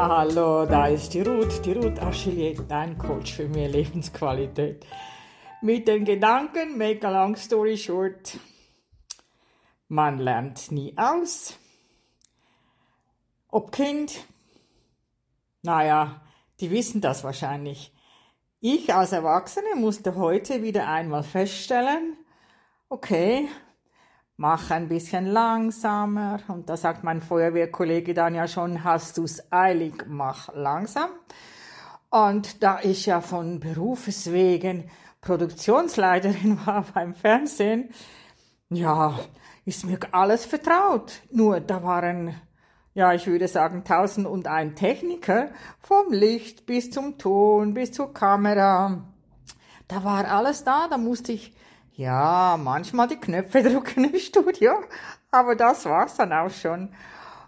Hallo, da ist die Ruth, die Ruth Achillier, dein Coach für mehr Lebensqualität. Mit den Gedanken, make a long story short, man lernt nie aus. Ob Kind, naja, die wissen das wahrscheinlich. Ich als Erwachsene musste heute wieder einmal feststellen, okay, mach ein bisschen langsamer. Und da sagt mein Feuerwehrkollege dann ja schon, hast du's eilig, mach langsam. Und da ich ja von Berufswegen Produktionsleiterin war beim Fernsehen, ja, ist mir alles vertraut. Nur da waren, ja, ich würde sagen, tausend und ein Techniker, vom Licht bis zum Ton, bis zur Kamera. Da war alles da, da musste ich ja, manchmal die Knöpfe drücken im Studio, aber das war's dann auch schon.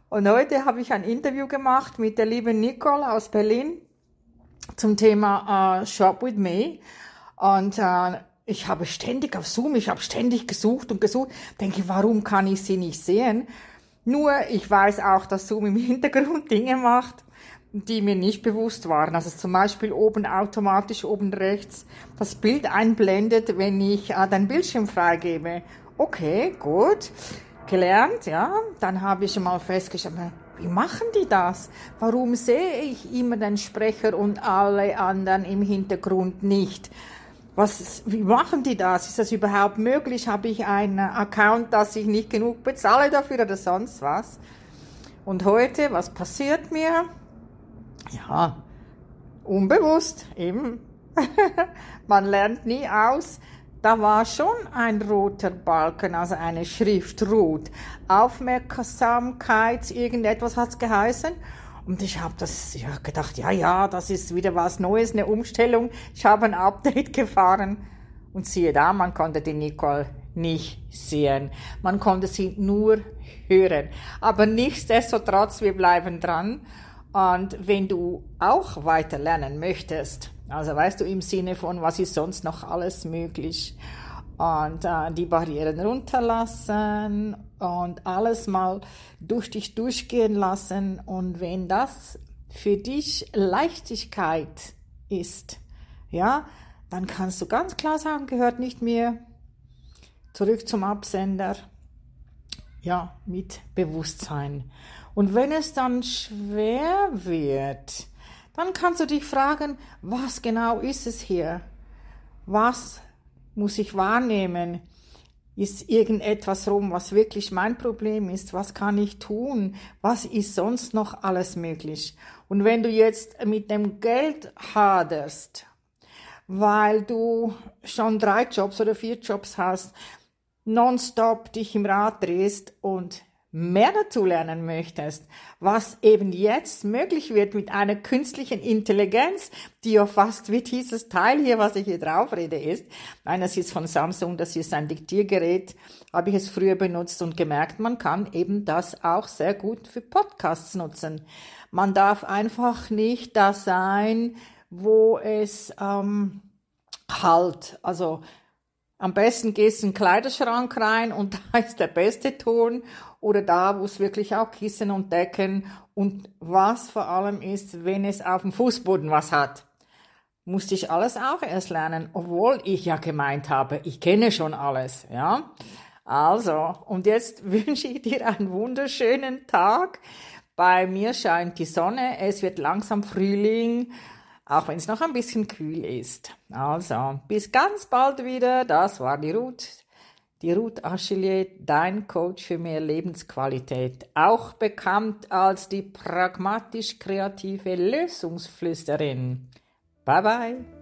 Und heute habe ich ein Interview gemacht mit der lieben Nicole aus Berlin zum Thema uh, Shop with Me. Und uh, ich habe ständig auf Zoom, ich habe ständig gesucht und gesucht, denke, warum kann ich sie nicht sehen? Nur ich weiß auch, dass Zoom im Hintergrund Dinge macht, die mir nicht bewusst waren. Also zum Beispiel oben automatisch oben rechts das Bild einblendet, wenn ich äh, den Bildschirm freigebe. Okay, gut. Gelernt, ja. Dann habe ich mal festgestellt, wie machen die das? Warum sehe ich immer den Sprecher und alle anderen im Hintergrund nicht? Was, wie machen die das? Ist das überhaupt möglich? Habe ich einen Account, dass ich nicht genug bezahle dafür oder sonst was? Und heute, was passiert mir? Ja, unbewusst eben. Man lernt nie aus. Da war schon ein roter Balken, also eine Schrift rot. Aufmerksamkeit, irgendetwas hat's geheißen. Und ich habe das ja, gedacht, ja, ja, das ist wieder was Neues, eine Umstellung. Ich habe ein Update gefahren und siehe da, man konnte die Nicole nicht sehen. Man konnte sie nur hören. Aber nichtsdestotrotz, wir bleiben dran und wenn du auch weiter lernen möchtest, also weißt du im Sinne von, was ist sonst noch alles möglich, und äh, die Barrieren runterlassen und alles mal durch dich durchgehen lassen. Und wenn das für dich Leichtigkeit ist, ja, dann kannst du ganz klar sagen, gehört nicht mir. Zurück zum Absender. Ja, mit Bewusstsein. Und wenn es dann schwer wird, dann kannst du dich fragen, was genau ist es hier? Was muss ich wahrnehmen? Ist irgendetwas rum, was wirklich mein Problem ist? Was kann ich tun? Was ist sonst noch alles möglich? Und wenn du jetzt mit dem Geld haderst, weil du schon drei Jobs oder vier Jobs hast, nonstop dich im Rad drehst und mehr dazu lernen möchtest, was eben jetzt möglich wird mit einer künstlichen Intelligenz, die ja fast wie dieses Teil hier, was ich hier drauf rede, ist. Nein, das ist von Samsung, das ist ein Diktiergerät, habe ich es früher benutzt und gemerkt, man kann eben das auch sehr gut für Podcasts nutzen. Man darf einfach nicht da sein, wo es ähm, halt, also am besten gehst du in den Kleiderschrank rein und da ist der beste Ton oder da, wo es wirklich auch Kissen und Decken und was vor allem ist, wenn es auf dem Fußboden was hat. Musste ich alles auch erst lernen, obwohl ich ja gemeint habe, ich kenne schon alles, ja. Also, und jetzt wünsche ich dir einen wunderschönen Tag. Bei mir scheint die Sonne, es wird langsam Frühling auch wenn es noch ein bisschen kühl ist. Also, bis ganz bald wieder. Das war die Ruth. Die Ruth Achillier, dein Coach für mehr Lebensqualität. Auch bekannt als die pragmatisch kreative Lösungsflüsterin. Bye bye.